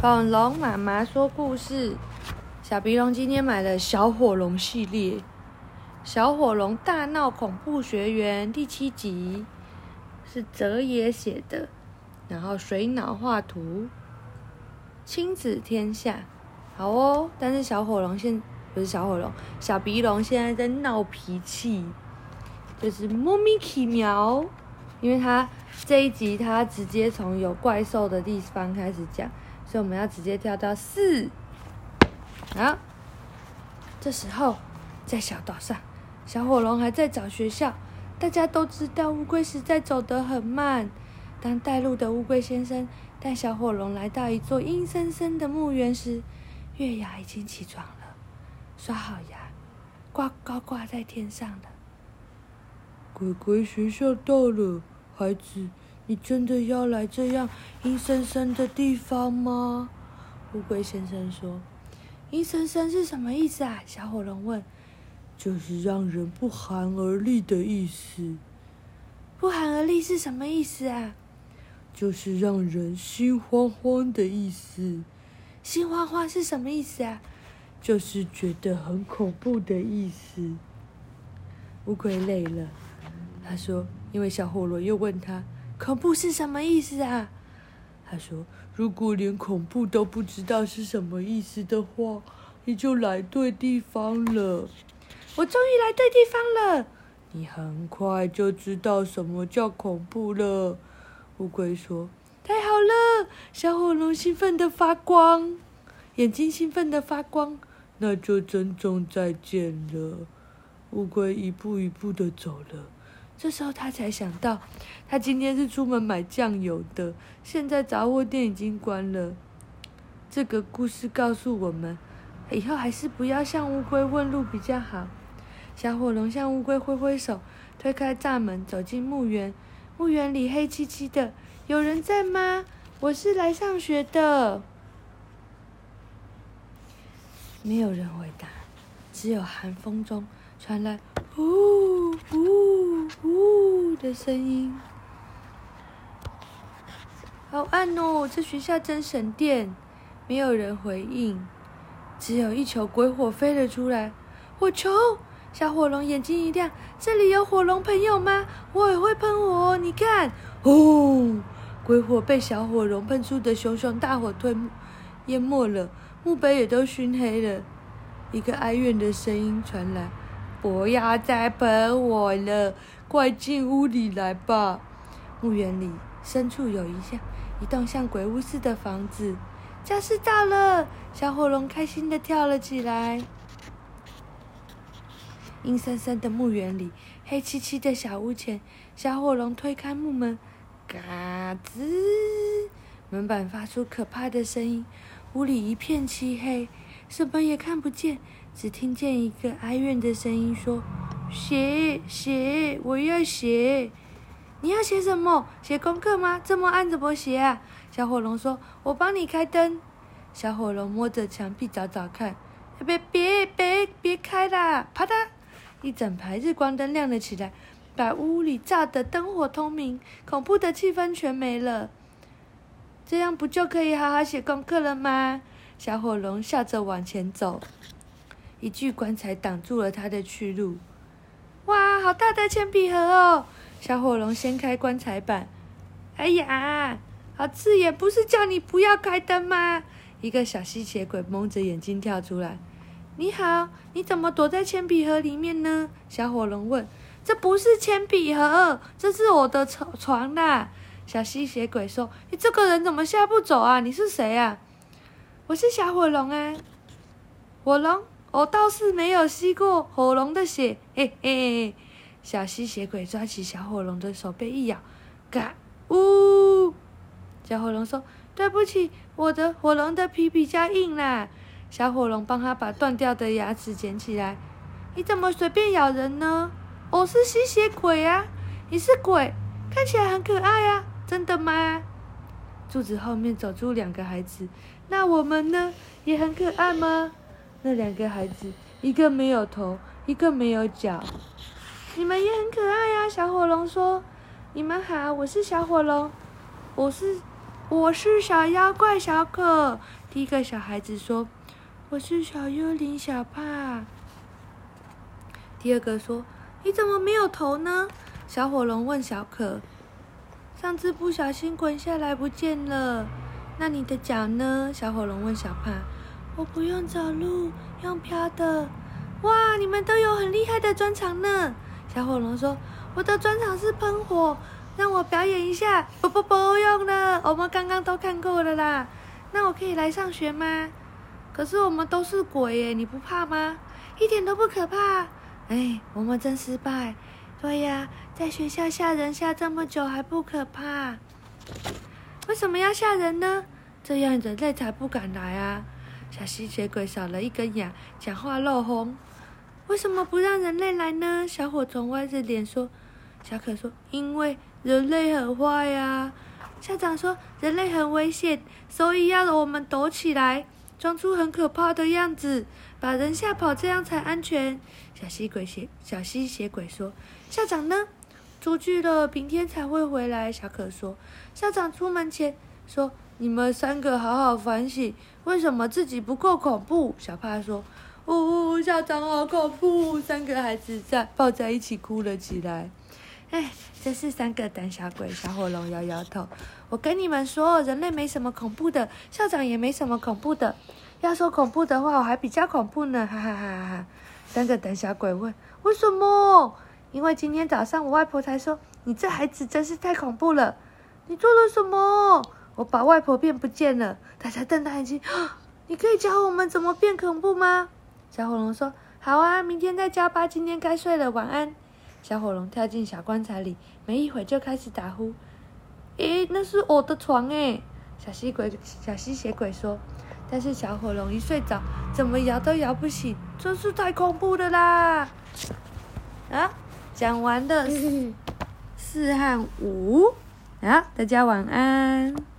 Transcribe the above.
恐龙妈妈说故事。小鼻龙今天买了小火龙系列，《小火龙大闹恐怖学园》第七集，是泽野写的，然后水脑画图，亲子天下。好哦，但是小火龙现不是小火龙，小鼻龙现在在闹脾气，就是莫名其妙，因为他这一集他直接从有怪兽的地方开始讲。所以我们要直接跳到四，好。这时候，在小岛上，小火龙还在找学校。大家都知道乌龟实在走得很慢。当带路的乌龟先生带小火龙来到一座阴森森的墓园时，月牙已经起床了，刷好牙，挂高挂在天上了。鬼鬼学校到了，孩子。你真的要来这样阴森森的地方吗？乌龟先生说：“阴森森是什么意思啊？”小火龙问。“就是让人不寒而栗的意思。”“不寒而栗是什么意思啊？”“就是让人心慌慌的意思。”“心慌慌是什么意思啊？”“就是觉得很恐怖的意思。”乌龟累了，他说：“因为小火龙又问他。”恐怖是什么意思啊？他说：“如果连恐怖都不知道是什么意思的话，你就来对地方了。”我终于来对地方了。你很快就知道什么叫恐怖了。乌龟说：“太好了！”小火龙兴奋的发光，眼睛兴奋的发光。那就珍重再见了。乌龟一步一步的走了。这时候他才想到，他今天是出门买酱油的，现在杂货店已经关了。这个故事告诉我们，以后还是不要向乌龟问路比较好。小火龙向乌龟挥挥手，推开栅门，走进墓园。墓园里黑漆漆的，有人在吗？我是来上学的。没有人回答，只有寒风中传来呼呼呼的声音。好暗哦，这学校真省电。没有人回应，只有一球鬼火飞了出来。火球！小火龙眼睛一亮，这里有火龙朋友吗？我也会喷火，你看，轰！鬼火被小火龙喷出的熊熊大火吞淹没了，墓碑也都熏黑了。一个哀怨的声音传来。不要再喷我了，快进屋里来吧。墓园里深处有一像一栋像鬼屋似的房子，教室到了，小火龙开心的跳了起来。阴森森的墓园里，黑漆漆的小屋前，小火龙推开木门，嘎吱，门板发出可怕的声音，屋里一片漆黑，什么也看不见。只听见一个哀怨的声音说：“写写，我要写。你要写什么？写功课吗？这么暗怎么写啊？”小火龙说：“我帮你开灯。”小火龙摸着墙壁找找看，别别别别开啦！啪嗒，一整排日光灯亮了起来，把屋里照得灯火通明，恐怖的气氛全没了。这样不就可以好好写功课了吗？小火龙笑着往前走。一具棺材挡住了他的去路。哇，好大的铅笔盒哦！小火龙掀开棺材板，哎呀，好刺眼！不是叫你不要开灯吗？一个小吸血鬼蒙着眼睛跳出来。你好，你怎么躲在铅笔盒里面呢？小火龙问。这不是铅笔盒，这是我的床床啦。小吸血鬼说。你这个人怎么下不走啊？你是谁啊？我是小火龙啊，火龙。我倒是没有吸过火龙的血，嘿嘿。小吸血鬼抓起小火龙的手背一咬，嘎呜！小火龙说：“对不起，我的火龙的皮比较硬啦。”小火龙帮他把断掉的牙齿捡起来。你怎么随便咬人呢？我是吸血鬼啊！你是鬼，看起来很可爱啊！真的吗？柱子后面走出两个孩子。那我们呢？也很可爱吗？那两个孩子，一个没有头，一个没有脚。你们也很可爱呀，小火龙说：“你们好，我是小火龙，我是我是小妖怪小可。第一个小孩子说：“我是小幽灵小帕。”第二个说：“你怎么没有头呢？”小火龙问小可：“上次不小心滚下来不见了，那你的脚呢？”小火龙问小帕：“我不用走路，用飘的。”哇，你们都有很厉害的专长呢！小火龙说：“我的专长是喷火。”让我表演一下，不不不用了，我们刚刚都看过了啦。那我可以来上学吗？可是我们都是鬼耶，你不怕吗？一点都不可怕。哎，我们真失败。对呀，在学校吓人吓这么久还不可怕？为什么要吓人呢？这样人类才不敢来啊！小吸血鬼少了一根牙，讲话漏风。为什么不让人类来呢？小火虫歪着脸说。小可说：“因为。”人类很坏呀、校长说人类很危险，所以要我们躲起来，装出很可怕的样子，把人吓跑，这样才安全。小吸鬼血，小吸血鬼说：“校长呢？出去了，明天才会回来。”小可说：“校长出门前说，你们三个好好反省，为什么自己不够恐怖？”小帕说：“哦，校长好恐怖！”三个孩子在抱在一起哭了起来。哎，真是三个胆小鬼。小火龙摇摇头。我跟你们说，人类没什么恐怖的，校长也没什么恐怖的。要说恐怖的话，我还比较恐怖呢，哈哈哈哈哈！三个胆小鬼问：“为什么？”因为今天早上我外婆才说：“你这孩子真是太恐怖了。”你做了什么？我把外婆变不见了。大家瞪大眼睛。你可以教我们怎么变恐怖吗？小火龙说：“好啊，明天再教吧。今天该睡了，晚安。”小火龙跳进小棺材里，没一会就开始打呼。诶，那是我的床诶！小吸鬼、小吸血鬼说。但是小火龙一睡着，怎么摇都摇不醒，真是太恐怖了啦！啊，讲完的四和五啊，大家晚安。